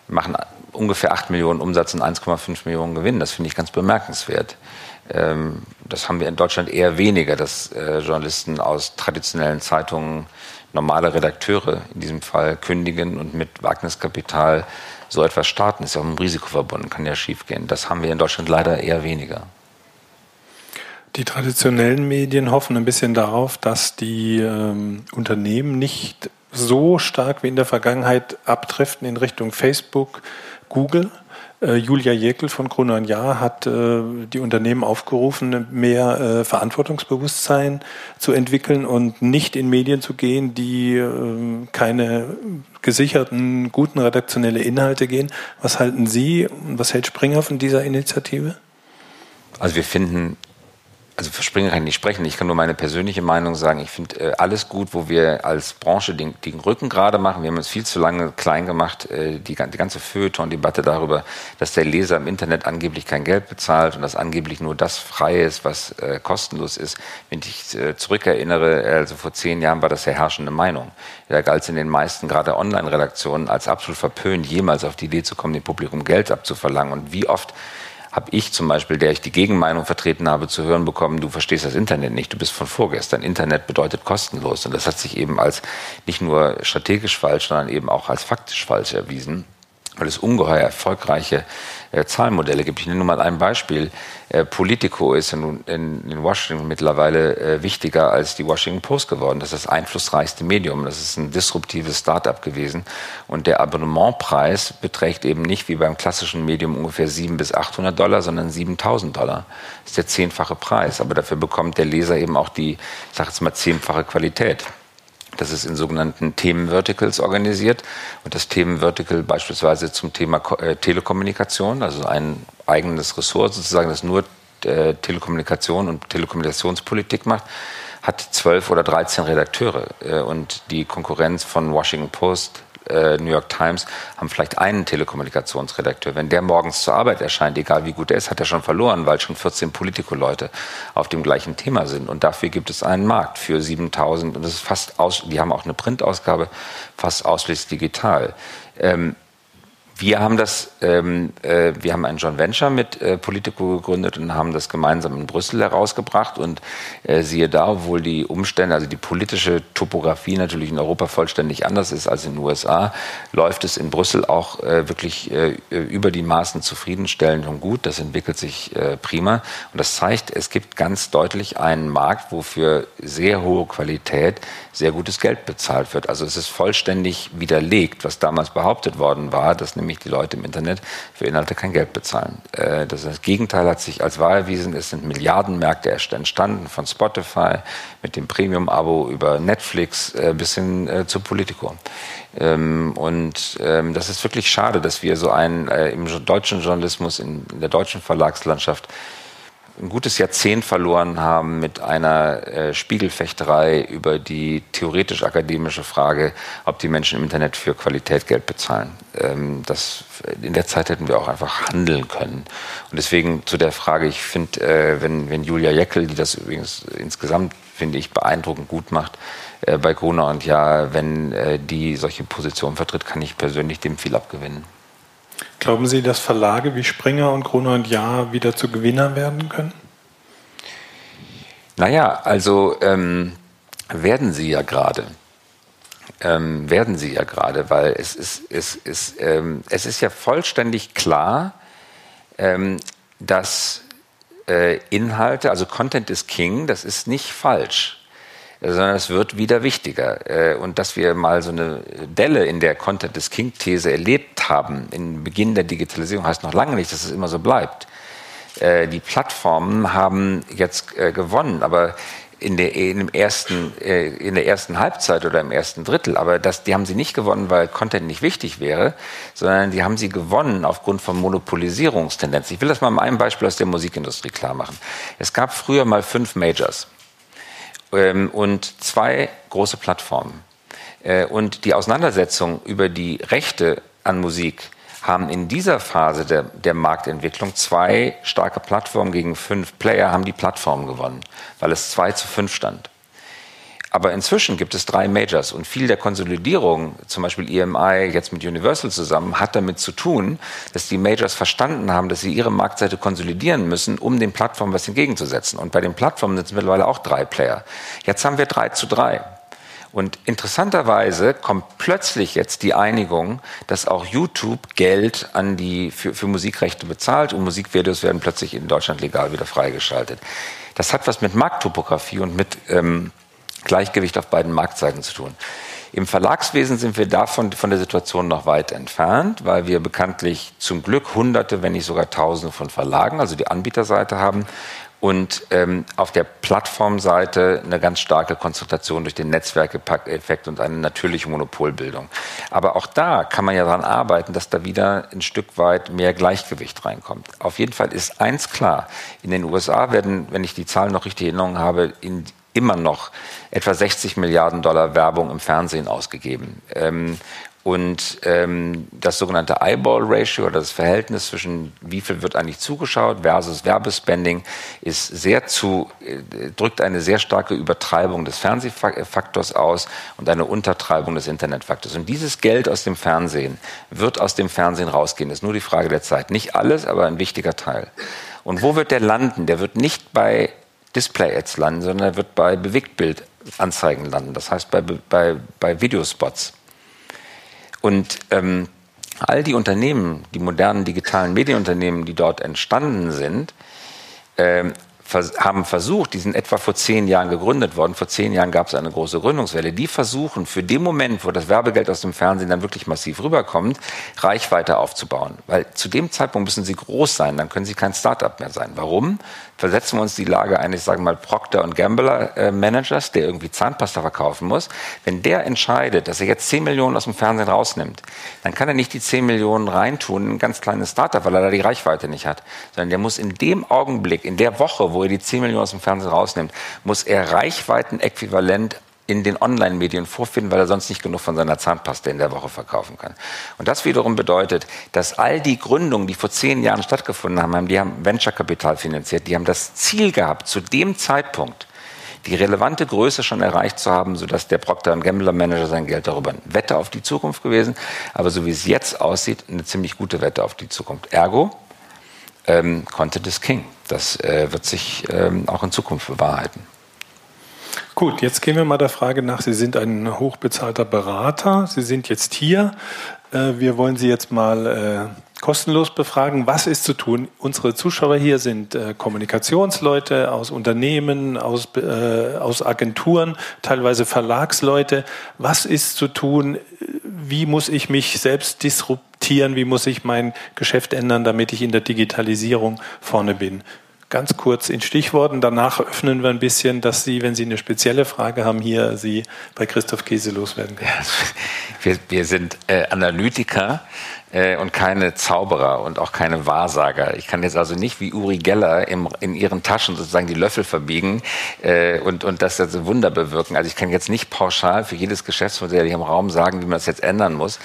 machen ungefähr 8 Millionen Umsatz und 1,5 Millionen Gewinn. Das finde ich ganz bemerkenswert. Ähm, das haben wir in Deutschland eher weniger, dass äh, Journalisten aus traditionellen Zeitungen normale Redakteure in diesem Fall kündigen und mit Wagniskapital so etwas starten, ist ja auch ein Risiko verbunden, kann ja schiefgehen. Das haben wir in Deutschland leider eher weniger. Die traditionellen Medien hoffen ein bisschen darauf, dass die ähm, Unternehmen nicht so stark wie in der Vergangenheit abdriften in Richtung Facebook, Google, Julia Jäkel von Gruner Jahr hat äh, die Unternehmen aufgerufen, mehr äh, Verantwortungsbewusstsein zu entwickeln und nicht in Medien zu gehen, die keine gesicherten, guten redaktionelle Inhalte gehen. Was halten Sie und was hält Springer von dieser Initiative? Also wir finden also für Springer kann ich nicht sprechen. Ich kann nur meine persönliche Meinung sagen. Ich finde äh, alles gut, wo wir als Branche den, den, Rücken gerade machen. Wir haben uns viel zu lange klein gemacht. Äh, die, die ganze Feuilleton-Debatte darüber, dass der Leser im Internet angeblich kein Geld bezahlt und dass angeblich nur das frei ist, was äh, kostenlos ist. Wenn ich äh, zurückerinnere, also vor zehn Jahren war das ja herrschende Meinung. Da galt es in den meisten, gerade Online-Redaktionen, als absolut verpönt, jemals auf die Idee zu kommen, dem Publikum Geld abzuverlangen. Und wie oft habe ich zum Beispiel, der ich die Gegenmeinung vertreten habe, zu hören bekommen, du verstehst das Internet nicht, du bist von vorgestern. Internet bedeutet kostenlos. Und das hat sich eben als nicht nur strategisch falsch, sondern eben auch als faktisch falsch erwiesen weil es ungeheuer erfolgreiche äh, Zahlenmodelle gibt. Ich nenne nur mal ein Beispiel. Äh, Politico ist in, in, in Washington mittlerweile äh, wichtiger als die Washington Post geworden. Das ist das einflussreichste Medium. Das ist ein disruptives Start-up gewesen. Und der Abonnementpreis beträgt eben nicht wie beim klassischen Medium ungefähr 700 bis 800 Dollar, sondern 7000 Dollar. Das ist der zehnfache Preis. Aber dafür bekommt der Leser eben auch die, ich sage jetzt mal, zehnfache Qualität. Das ist in sogenannten Themenverticals organisiert. Und das Themenvertical beispielsweise zum Thema äh, Telekommunikation, also ein eigenes Ressort sozusagen, das nur äh, Telekommunikation und Telekommunikationspolitik macht, hat zwölf oder dreizehn Redakteure. Äh, und die Konkurrenz von Washington Post, äh, New York Times haben vielleicht einen Telekommunikationsredakteur. Wenn der morgens zur Arbeit erscheint, egal wie gut er ist, hat er schon verloren, weil schon 14 Politico-Leute auf dem gleichen Thema sind. Und dafür gibt es einen Markt für 7000 und das ist fast aus, die haben auch eine Printausgabe, fast ausschließlich digital. Ähm, wir haben das, ähm, äh, wir haben ein Joint Venture mit äh, Politico gegründet und haben das gemeinsam in Brüssel herausgebracht und äh, siehe da, obwohl die Umstände, also die politische Topografie natürlich in Europa vollständig anders ist als in den USA, läuft es in Brüssel auch äh, wirklich äh, über die Maßen zufriedenstellend und gut. Das entwickelt sich äh, prima und das zeigt, es gibt ganz deutlich einen Markt, wo für sehr hohe Qualität sehr gutes Geld bezahlt wird. Also es ist vollständig widerlegt, was damals behauptet worden war, dass nämlich die Leute im Internet für Inhalte kein Geld bezahlen. Äh, das, das Gegenteil hat sich als wahr erwiesen. Es sind Milliardenmärkte entstanden, von Spotify mit dem Premium-Abo über Netflix äh, bis hin äh, zu Politico. Ähm, und ähm, das ist wirklich schade, dass wir so einen im deutschen Journalismus, in der deutschen Verlagslandschaft ein gutes Jahrzehnt verloren haben mit einer äh, Spiegelfechterei über die theoretisch-akademische Frage, ob die Menschen im Internet für Qualität Geld bezahlen. Ähm, das, in der Zeit hätten wir auch einfach handeln können. Und deswegen zu der Frage, ich finde, äh, wenn, wenn Julia Jeckel, die das übrigens insgesamt, finde ich, beeindruckend gut macht, äh, bei Gruner und ja, wenn äh, die solche Positionen vertritt, kann ich persönlich dem viel abgewinnen. Glauben Sie, dass Verlage wie Springer und Gruner und Jahr wieder zu Gewinnern werden können? Naja, also ähm, werden sie ja gerade. Ähm, werden sie ja gerade, weil es ist, es, ist, ähm, es ist ja vollständig klar, ähm, dass äh, Inhalte, also Content is King, das ist nicht falsch, sondern es wird wieder wichtiger. Äh, und dass wir mal so eine Delle in der Content is King-These erlebt haben, im Beginn der Digitalisierung, heißt noch lange nicht, dass es immer so bleibt. Äh, die Plattformen haben jetzt äh, gewonnen, aber in der, in, ersten, in der ersten Halbzeit oder im ersten Drittel. Aber das, die haben sie nicht gewonnen, weil Content nicht wichtig wäre, sondern die haben sie gewonnen aufgrund von Monopolisierungstendenzen. Ich will das mal mit einem Beispiel aus der Musikindustrie klar machen. Es gab früher mal fünf Majors ähm, und zwei große Plattformen. Äh, und die Auseinandersetzung über die Rechte an Musik haben in dieser Phase der, der Marktentwicklung zwei starke Plattformen gegen fünf Player, haben die Plattformen gewonnen, weil es zwei zu fünf stand. Aber inzwischen gibt es drei Majors und viel der Konsolidierung, zum Beispiel EMI jetzt mit Universal zusammen, hat damit zu tun, dass die Majors verstanden haben, dass sie ihre Marktseite konsolidieren müssen, um den Plattformen was entgegenzusetzen. Und bei den Plattformen sind es mittlerweile auch drei Player. Jetzt haben wir drei zu drei. Und interessanterweise kommt plötzlich jetzt die Einigung, dass auch YouTube Geld an die, für, für Musikrechte bezahlt und Musikvideos werden plötzlich in Deutschland legal wieder freigeschaltet. Das hat was mit Markttopographie und mit ähm, Gleichgewicht auf beiden Marktseiten zu tun. Im Verlagswesen sind wir davon von der Situation noch weit entfernt, weil wir bekanntlich zum Glück Hunderte, wenn nicht sogar Tausende von Verlagen, also die Anbieterseite haben und ähm, auf der Plattformseite eine ganz starke Konzentration durch den Netzwerkeffekt und eine natürliche Monopolbildung. Aber auch da kann man ja daran arbeiten, dass da wieder ein Stück weit mehr Gleichgewicht reinkommt. Auf jeden Fall ist eins klar, in den USA werden, wenn ich die Zahlen noch richtig in Erinnerung habe, in, immer noch etwa 60 Milliarden Dollar Werbung im Fernsehen ausgegeben. Ähm, und ähm, das sogenannte Eyeball-Ratio oder das Verhältnis zwischen wie viel wird eigentlich zugeschaut versus Werbespending ist sehr zu, äh, drückt eine sehr starke Übertreibung des Fernsehfaktors aus und eine Untertreibung des Internetfaktors. Und dieses Geld aus dem Fernsehen wird aus dem Fernsehen rausgehen. Das ist nur die Frage der Zeit. Nicht alles, aber ein wichtiger Teil. Und wo wird der landen? Der wird nicht bei Display-Ads landen, sondern er wird bei Bewegtbildanzeigen landen. Das heißt bei, bei, bei Videospots. Und ähm, all die Unternehmen, die modernen digitalen Medienunternehmen, die dort entstanden sind, ähm, haben versucht, die sind etwa vor zehn Jahren gegründet worden, vor zehn Jahren gab es eine große Gründungswelle, die versuchen für den Moment, wo das Werbegeld aus dem Fernsehen dann wirklich massiv rüberkommt, Reichweite aufzubauen. Weil zu dem Zeitpunkt müssen sie groß sein, dann können sie kein Startup mehr sein. Warum? Versetzen wir uns die Lage eines, sagen wir mal, Procter und Gambler äh, Managers, der irgendwie Zahnpasta verkaufen muss. Wenn der entscheidet, dass er jetzt 10 Millionen aus dem Fernsehen rausnimmt, dann kann er nicht die 10 Millionen reintun in ein ganz kleines Startup, weil er da die Reichweite nicht hat, sondern der muss in dem Augenblick, in der Woche, wo er die 10 Millionen aus dem Fernsehen rausnimmt, muss er Reichweiten-äquivalent in den Online-Medien vorfinden, weil er sonst nicht genug von seiner Zahnpasta in der Woche verkaufen kann. Und das wiederum bedeutet, dass all die Gründungen, die vor zehn Jahren stattgefunden haben, die haben Venture-Kapital finanziert, die haben das Ziel gehabt, zu dem Zeitpunkt die relevante Größe schon erreicht zu haben, sodass der Procter Gambler Manager sein Geld darüber Wette auf die Zukunft gewesen, aber so wie es jetzt aussieht, eine ziemlich gute Wette auf die Zukunft. Ergo, ähm, Content is King. Das äh, wird sich ähm, auch in Zukunft bewahrheiten. Gut, jetzt gehen wir mal der Frage nach. Sie sind ein hochbezahlter Berater. Sie sind jetzt hier. Äh, wir wollen Sie jetzt mal äh, kostenlos befragen. Was ist zu tun? Unsere Zuschauer hier sind äh, Kommunikationsleute aus Unternehmen, aus, aus Agenturen, teilweise Verlagsleute. Was ist zu tun? Wie muss ich mich selbst disruptieren? Wie muss ich mein Geschäft ändern, damit ich in der Digitalisierung vorne bin? Ganz kurz in Stichworten. Danach öffnen wir ein bisschen, dass Sie, wenn Sie eine spezielle Frage haben, hier Sie bei Christoph Käse loswerden können. Ja, wir, wir, sind äh, Analytiker äh, und keine Zauberer und auch keine Wahrsager. Ich kann jetzt also nicht wie Uri Geller im, in Ihren Taschen sozusagen die Löffel verbiegen äh, und, und das also Wunder bewirken. Also ich kann jetzt nicht pauschal für jedes Geschäftsmodell hier im Raum sagen, wie man das jetzt ändern muss.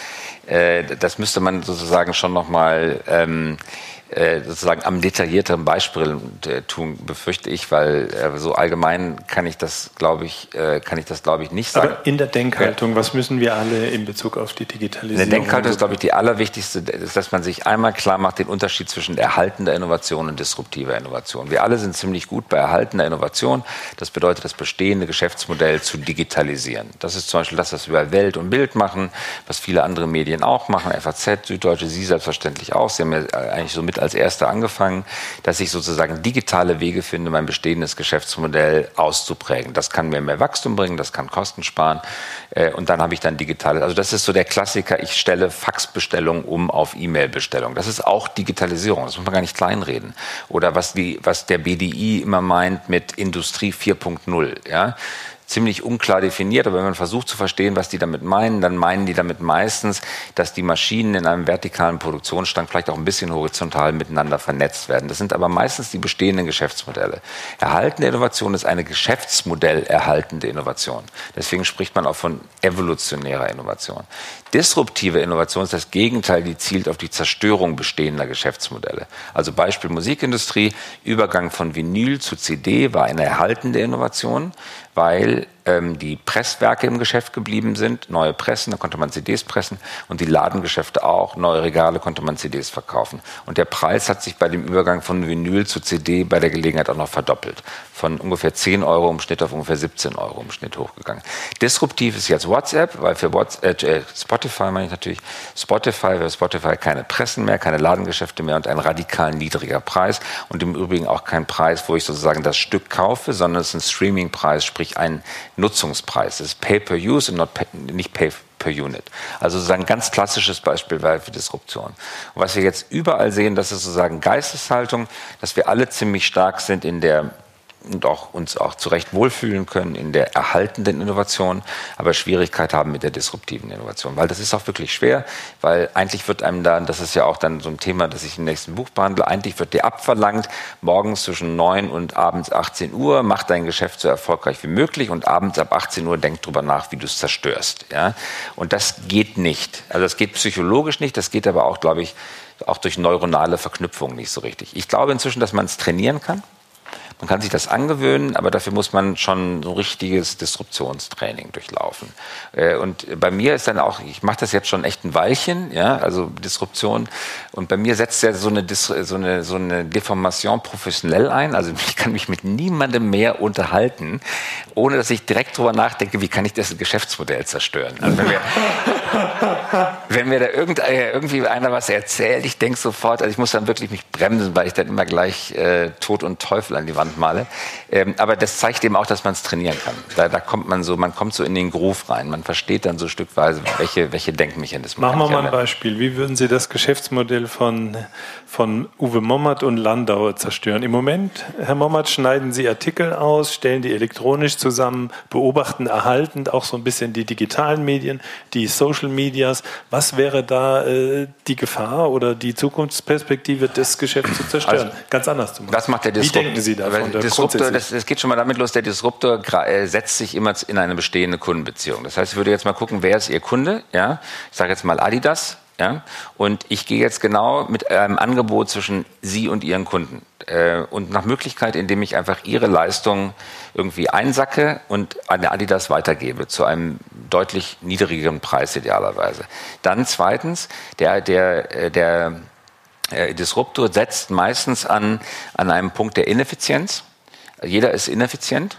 Äh, das müsste man sozusagen schon nochmal... Ähm, äh, sozusagen am detaillierteren Beispiel äh, tun, befürchte ich, weil äh, so allgemein kann ich das, glaube ich, äh, kann ich das, glaube ich, nicht sagen. Aber in der Denkhaltung, was müssen wir alle in Bezug auf die Digitalisierung? In der Denkhaltung ist, glaube ich, die allerwichtigste, ist, dass man sich einmal klar macht, den Unterschied zwischen erhaltender Innovation und disruptiver Innovation. Wir alle sind ziemlich gut bei erhaltender Innovation. Das bedeutet, das bestehende Geschäftsmodell zu digitalisieren. Das ist zum Beispiel das, was wir bei Welt und Bild machen, was viele andere Medien auch machen, FAZ, Süddeutsche, Sie selbstverständlich auch. Sie haben ja eigentlich so mit als Erste angefangen, dass ich sozusagen digitale Wege finde, mein bestehendes Geschäftsmodell auszuprägen. Das kann mir mehr Wachstum bringen, das kann Kosten sparen. Äh, und dann habe ich dann digitale, also das ist so der Klassiker, ich stelle Faxbestellung um auf E-Mail-Bestellung. Das ist auch Digitalisierung, das muss man gar nicht kleinreden. Oder was, die, was der BDI immer meint mit Industrie 4.0. Ja? Ziemlich unklar definiert, aber wenn man versucht zu verstehen, was die damit meinen, dann meinen die damit meistens, dass die Maschinen in einem vertikalen Produktionsstand vielleicht auch ein bisschen horizontal miteinander vernetzt werden. Das sind aber meistens die bestehenden Geschäftsmodelle. Erhaltende Innovation ist eine Geschäftsmodell erhaltende Innovation. Deswegen spricht man auch von evolutionärer Innovation. Disruptive Innovation ist das Gegenteil, die zielt auf die Zerstörung bestehender Geschäftsmodelle. Also Beispiel Musikindustrie, Übergang von Vinyl zu CD war eine erhaltende Innovation weil ähm, die Presswerke im Geschäft geblieben sind, neue Pressen, da konnte man CDs pressen und die Ladengeschäfte auch, neue Regale konnte man CDs verkaufen. Und der Preis hat sich bei dem Übergang von Vinyl zu CD bei der Gelegenheit auch noch verdoppelt. Von ungefähr 10 Euro im Schnitt auf ungefähr 17 Euro im Schnitt hochgegangen. Disruptiv ist jetzt WhatsApp, weil für WhatsApp, äh, Spotify meine ich natürlich, Spotify, für Spotify keine Pressen mehr, keine Ladengeschäfte mehr und ein radikal niedriger Preis und im Übrigen auch kein Preis, wo ich sozusagen das Stück kaufe, sondern es ist ein Streamingpreis, sprich ein Nutzungspreis. Das ist Pay-per-Use und nicht Pay per Unit. Also sozusagen ein ganz klassisches Beispiel für Disruption. Und was wir jetzt überall sehen, das ist sozusagen Geisteshaltung, dass wir alle ziemlich stark sind in der und auch uns auch zu Recht wohlfühlen können in der erhaltenden Innovation, aber Schwierigkeit haben mit der disruptiven Innovation. Weil das ist auch wirklich schwer, weil eigentlich wird einem dann, das ist ja auch dann so ein Thema, das ich im nächsten Buch behandle, eigentlich wird dir abverlangt, morgens zwischen 9 und abends 18 Uhr, mach dein Geschäft so erfolgreich wie möglich und abends ab 18 Uhr denk drüber nach, wie du es zerstörst. Ja? Und das geht nicht. Also das geht psychologisch nicht, das geht aber auch, glaube ich, auch durch neuronale Verknüpfungen nicht so richtig. Ich glaube inzwischen, dass man es trainieren kann. Man kann sich das angewöhnen, aber dafür muss man schon so richtiges Disruptionstraining durchlaufen. Äh, und bei mir ist dann auch, ich mache das jetzt schon echt ein Weilchen, ja, also Disruption. Und bei mir setzt ja so eine, so eine, so eine Deformation professionell ein. Also ich kann mich mit niemandem mehr unterhalten, ohne dass ich direkt drüber nachdenke, wie kann ich das Geschäftsmodell zerstören. Also wenn wir, wenn mir da äh, irgendwie einer was erzählt, ich denke sofort, also ich muss dann wirklich mich bremsen, weil ich dann immer gleich äh, Tod und Teufel an die Wand male. Ähm, aber das zeigt eben auch, dass man es trainieren kann. Da, da, kommt man so, man kommt so in den Groove rein. Man versteht dann so stückweise, welche, welche Denkmechanismen. Machen wir mal ein Beispiel. Wie würden Sie das Geschäftsmodell von, von Uwe Mommert und Landauer zerstören? Im Moment, Herr Mommert, schneiden Sie Artikel aus, stellen die elektronisch zusammen, beobachten erhaltend auch so ein bisschen die digitalen Medien, die Social Medias. Was wäre da äh, die Gefahr oder die Zukunftsperspektive des Geschäfts zu zerstören? Also, Ganz anders zu machen. Was macht der Disrupt Wie denken Sie da? Der Disruptor, das, das, geht schon mal damit los, der Disruptor äh, setzt sich immer in eine bestehende Kundenbeziehung. Das heißt, ich würde jetzt mal gucken, wer ist Ihr Kunde? Ja, ich sage jetzt mal Adidas. Ja, und ich gehe jetzt genau mit einem Angebot zwischen Sie und Ihren Kunden. Äh, und nach Möglichkeit, indem ich einfach Ihre Leistung irgendwie einsacke und an Adidas weitergebe zu einem deutlich niedrigeren Preis idealerweise. Dann zweitens, der, der, äh, der Disruptor setzt meistens an, an einem Punkt der Ineffizienz. Jeder ist ineffizient.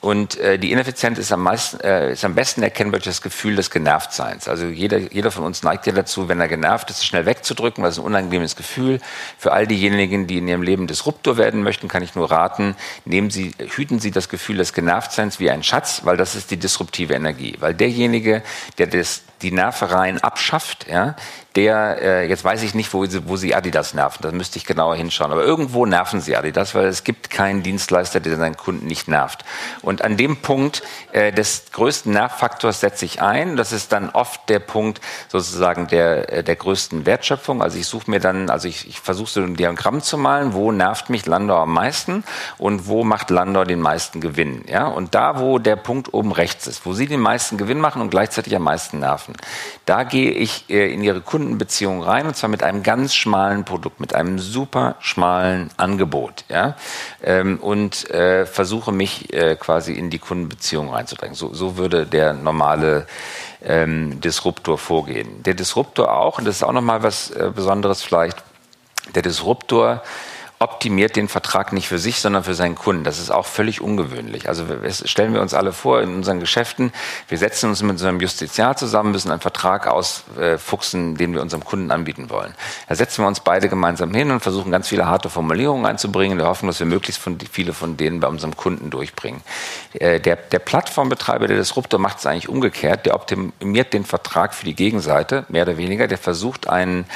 Und äh, die Ineffizienz ist am, meisten, äh, ist am besten erkennbar durch das Gefühl des Genervtseins. Also jeder, jeder von uns neigt ja dazu, wenn er genervt ist, schnell wegzudrücken, weil es ein unangenehmes Gefühl. Für all diejenigen, die in ihrem Leben Disruptor werden möchten, kann ich nur raten, nehmen Sie, hüten Sie das Gefühl des Genervtseins wie ein Schatz, weil das ist die disruptive Energie. Weil derjenige, der das, die Nervereien abschafft, ja, der, äh, jetzt weiß ich nicht, wo sie, wo sie Adidas nerven, da müsste ich genauer hinschauen, aber irgendwo nerven sie Adidas, weil es gibt keinen Dienstleister, der seinen Kunden nicht nervt. Und an dem Punkt äh, des größten Nervfaktors setze ich ein. Das ist dann oft der Punkt sozusagen der, äh, der größten Wertschöpfung. Also ich suche mir dann, also ich, ich versuche so ein Diagramm zu malen, wo nervt mich Landau am meisten und wo macht Landau den meisten Gewinn. Ja? Und da, wo der Punkt oben rechts ist, wo Sie den meisten Gewinn machen und gleichzeitig am meisten nerven, da gehe ich äh, in Ihre Kundenbeziehung rein und zwar mit einem ganz schmalen Produkt, mit einem super schmalen Angebot. Ja? Ähm, und äh, versuche mich äh, quasi in die Kundenbeziehung reinzudrängen. So, so würde der normale ähm, Disruptor vorgehen. Der Disruptor auch, und das ist auch nochmal was äh, Besonderes vielleicht, der Disruptor optimiert den Vertrag nicht für sich, sondern für seinen Kunden. Das ist auch völlig ungewöhnlich. Also stellen wir uns alle vor in unseren Geschäften, wir setzen uns mit einem Justiziar zusammen, müssen einen Vertrag ausfuchsen, den wir unserem Kunden anbieten wollen. Da setzen wir uns beide gemeinsam hin und versuchen ganz viele harte Formulierungen einzubringen, in der Hoffnung, dass wir möglichst viele von denen bei unserem Kunden durchbringen. Äh, der, der Plattformbetreiber, der Disruptor, macht es eigentlich umgekehrt. Der optimiert den Vertrag für die Gegenseite, mehr oder weniger. Der versucht einen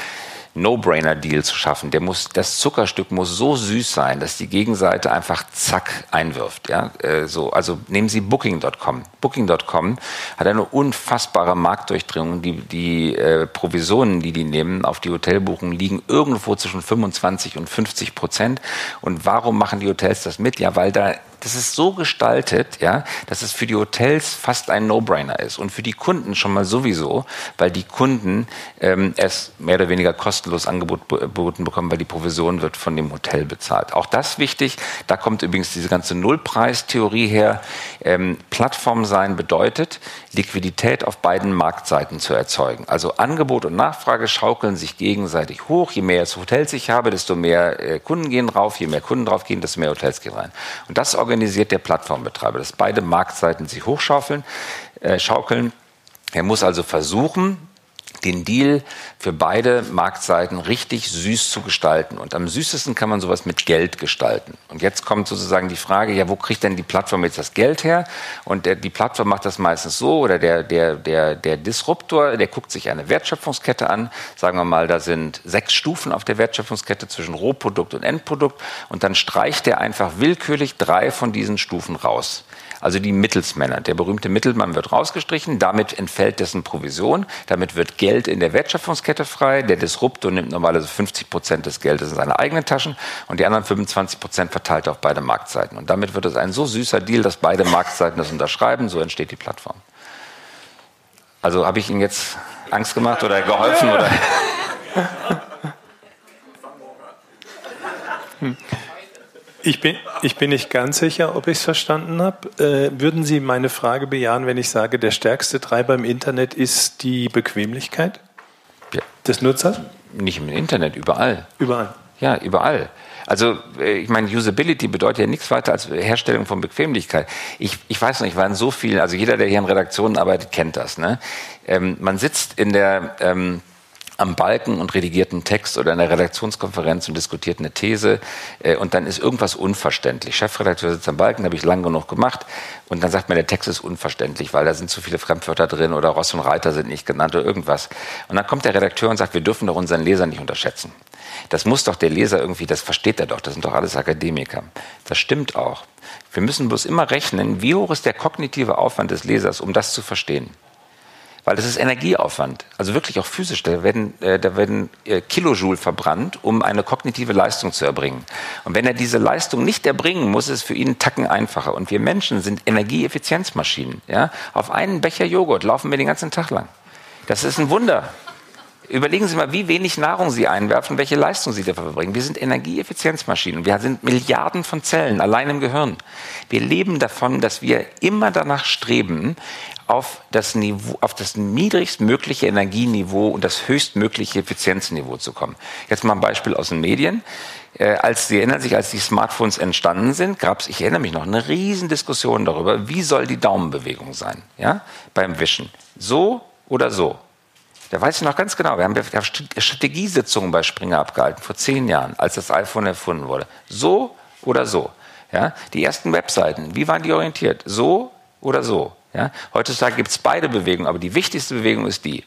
No-Brainer-Deal zu schaffen. Der muss, das Zuckerstück muss so süß sein, dass die Gegenseite einfach zack einwirft. Ja, äh, so, also nehmen Sie Booking.com. Booking.com hat eine unfassbare Marktdurchdringung. Die, die äh, Provisionen, die die nehmen auf die Hotelbuchungen, liegen irgendwo zwischen 25 und 50 Prozent. Und warum machen die Hotels das mit? Ja, weil da das ist so gestaltet, ja, dass es für die Hotels fast ein No-Brainer ist und für die Kunden schon mal sowieso, weil die Kunden ähm, es mehr oder weniger kostenlos angeboten bekommen, weil die Provision wird von dem Hotel bezahlt. Auch das wichtig. Da kommt übrigens diese ganze Nullpreistheorie her. Ähm, Plattform sein bedeutet, Liquidität auf beiden Marktseiten zu erzeugen. Also Angebot und Nachfrage schaukeln sich gegenseitig hoch. Je mehr Hotels ich habe, desto mehr äh, Kunden gehen drauf. Je mehr Kunden drauf gehen, desto mehr Hotels gehen rein. Und das organisiert der Plattformbetreiber, dass beide Marktseiten sich hochschaukeln. Äh, schaukeln. Er muss also versuchen, den Deal für beide Marktseiten richtig süß zu gestalten. Und am süßesten kann man sowas mit Geld gestalten. Und jetzt kommt sozusagen die Frage, ja, wo kriegt denn die Plattform jetzt das Geld her? Und der, die Plattform macht das meistens so, oder der, der, der, der Disruptor, der guckt sich eine Wertschöpfungskette an. Sagen wir mal, da sind sechs Stufen auf der Wertschöpfungskette zwischen Rohprodukt und Endprodukt. Und dann streicht er einfach willkürlich drei von diesen Stufen raus also die Mittelsmänner. Der berühmte Mittelmann wird rausgestrichen, damit entfällt dessen Provision, damit wird Geld in der Wertschöpfungskette frei. Der Disruptor nimmt normalerweise 50 Prozent des Geldes in seine eigenen Taschen und die anderen 25 Prozent verteilt auf beide Marktseiten. Und damit wird es ein so süßer Deal, dass beide Marktseiten das unterschreiben, so entsteht die Plattform. Also habe ich Ihnen jetzt Angst gemacht oder geholfen oder? Hm. Ich bin, ich bin nicht ganz sicher, ob ich es verstanden habe. Äh, würden Sie meine Frage bejahen, wenn ich sage, der stärkste Treiber im Internet ist die Bequemlichkeit ja. des Nutzers? Nicht im Internet, überall. Überall. Ja, überall. Also äh, ich meine, Usability bedeutet ja nichts weiter als Herstellung von Bequemlichkeit. Ich, ich weiß noch, ich war in so vielen, also jeder, der hier in Redaktionen arbeitet, kennt das. Ne? Ähm, man sitzt in der ähm, am Balken und redigiert einen Text oder in der Redaktionskonferenz und diskutiert eine These äh, und dann ist irgendwas unverständlich. Chefredakteur sitzt am Balken, habe ich lang genug gemacht und dann sagt man, der Text ist unverständlich, weil da sind zu viele Fremdwörter drin oder Ross und Reiter sind nicht genannt oder irgendwas. Und dann kommt der Redakteur und sagt, wir dürfen doch unseren Leser nicht unterschätzen. Das muss doch der Leser irgendwie, das versteht er doch, das sind doch alles Akademiker. Das stimmt auch. Wir müssen bloß immer rechnen, wie hoch ist der kognitive Aufwand des Lesers, um das zu verstehen. Weil das ist Energieaufwand, also wirklich auch physisch. Da werden, äh, da werden äh, Kilojoule verbrannt, um eine kognitive Leistung zu erbringen. Und wenn er diese Leistung nicht erbringen muss, ist es für ihn einen Tacken einfacher. Und wir Menschen sind Energieeffizienzmaschinen. Ja? Auf einen Becher Joghurt laufen wir den ganzen Tag lang. Das ist ein Wunder. Überlegen Sie mal, wie wenig Nahrung Sie einwerfen, welche Leistung Sie dafür verbringen. Wir sind Energieeffizienzmaschinen. Wir sind Milliarden von Zellen allein im Gehirn. Wir leben davon, dass wir immer danach streben, auf das, Niveau, auf das niedrigstmögliche Energieniveau und das höchstmögliche Effizienzniveau zu kommen. Jetzt mal ein Beispiel aus den Medien. Äh, als Sie erinnern sich, als die Smartphones entstanden sind, gab es, ich erinnere mich noch, eine riesen Diskussion darüber, wie soll die Daumenbewegung sein, ja, beim Wischen. So oder so. Da weiß ich noch ganz genau, wir haben Strategiesitzungen bei Springer abgehalten, vor zehn Jahren, als das iPhone erfunden wurde. So oder so. Ja, die ersten Webseiten, wie waren die orientiert? So oder so. Ja? Heutzutage gibt es beide Bewegungen, aber die wichtigste Bewegung ist die.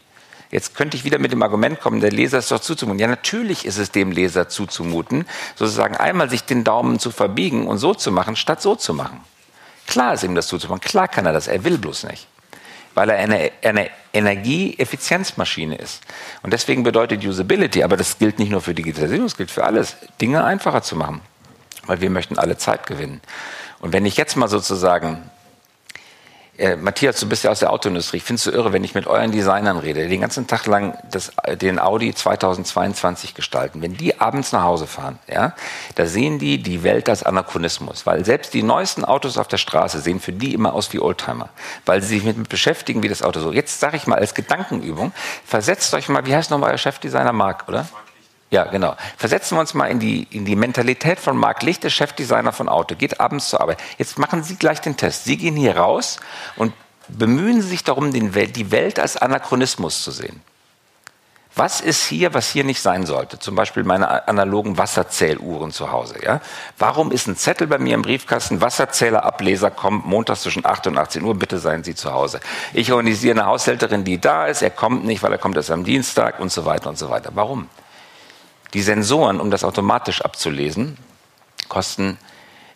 Jetzt könnte ich wieder mit dem Argument kommen, der Leser ist doch zuzumuten. Ja, natürlich ist es dem Leser zuzumuten, sozusagen einmal sich den Daumen zu verbiegen und so zu machen, statt so zu machen. klar ist ihm das zuzumachen. Klar kann er das, er will bloß nicht. Weil er eine, eine Energieeffizienzmaschine ist. Und deswegen bedeutet Usability, aber das gilt nicht nur für Digitalisierung, das gilt für alles, Dinge einfacher zu machen. Weil wir möchten alle Zeit gewinnen. Und wenn ich jetzt mal sozusagen äh, Matthias, du bist ja aus der Autoindustrie. Ich finde es so irre, wenn ich mit euren Designern rede, die den ganzen Tag lang das, den Audi 2022 gestalten. Wenn die abends nach Hause fahren, ja, da sehen die die Welt als Anachronismus. Weil selbst die neuesten Autos auf der Straße sehen für die immer aus wie Oldtimer. Weil sie sich mit beschäftigen, wie das Auto so. Jetzt sage ich mal als Gedankenübung, versetzt euch mal, wie heißt nochmal euer Chefdesigner Mark, oder? Ja, genau. Versetzen wir uns mal in die, in die Mentalität von Marc Lichte, Chefdesigner von Auto, geht abends zur Arbeit. Jetzt machen Sie gleich den Test. Sie gehen hier raus und bemühen sich darum, Welt, die Welt als Anachronismus zu sehen. Was ist hier, was hier nicht sein sollte? Zum Beispiel meine analogen Wasserzähluhren zu Hause. Ja? Warum ist ein Zettel bei mir im Briefkasten, Wasserzählerableser kommt montags zwischen 8 und 18 Uhr, bitte seien Sie zu Hause. Ich organisiere eine Haushälterin, die da ist, er kommt nicht, weil er kommt erst am Dienstag und so weiter und so weiter. Warum? Die Sensoren, um das automatisch abzulesen, kosten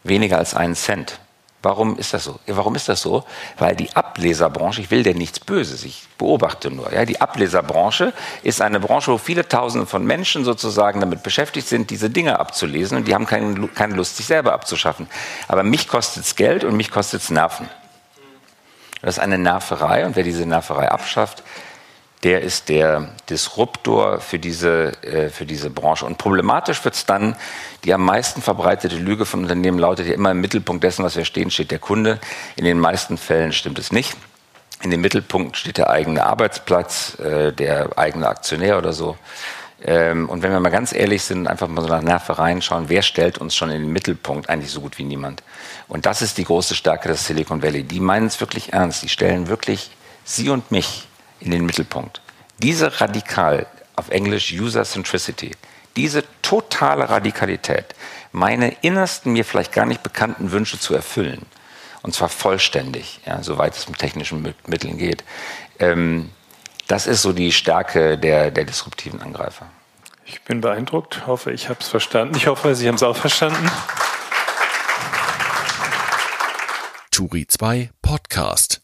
weniger als einen Cent. Warum ist das so? Warum ist das so? Weil die Ableserbranche, ich will dir nichts Böses, ich beobachte nur. Ja, die Ableserbranche ist eine Branche, wo viele Tausende von Menschen sozusagen damit beschäftigt sind, diese Dinge abzulesen und die haben keine, keine Lust, sich selber abzuschaffen. Aber mich kostet es Geld und mich kostet es Nerven. Das ist eine Nerverei und wer diese Nerverei abschafft, der ist der Disruptor für diese, äh, für diese Branche. Und problematisch wird es dann, die am meisten verbreitete Lüge von Unternehmen lautet ja immer im Mittelpunkt dessen, was wir stehen, steht der Kunde. In den meisten Fällen stimmt es nicht. In dem Mittelpunkt steht der eigene Arbeitsplatz, äh, der eigene Aktionär oder so. Ähm, und wenn wir mal ganz ehrlich sind, einfach mal so nach Nervereien schauen, wer stellt uns schon in den Mittelpunkt? Eigentlich so gut wie niemand. Und das ist die große Stärke des Silicon Valley. Die meinen es wirklich ernst. Die stellen wirklich Sie und mich in den Mittelpunkt. Diese Radikal, auf Englisch User Centricity, diese totale Radikalität, meine innersten, mir vielleicht gar nicht bekannten Wünsche zu erfüllen, und zwar vollständig, ja, soweit es mit technischen Mitteln geht, ähm, das ist so die Stärke der, der disruptiven Angreifer. Ich bin beeindruckt, hoffe, ich habe es verstanden. Ich hoffe, Sie haben es auch verstanden. Turi 2 Podcast.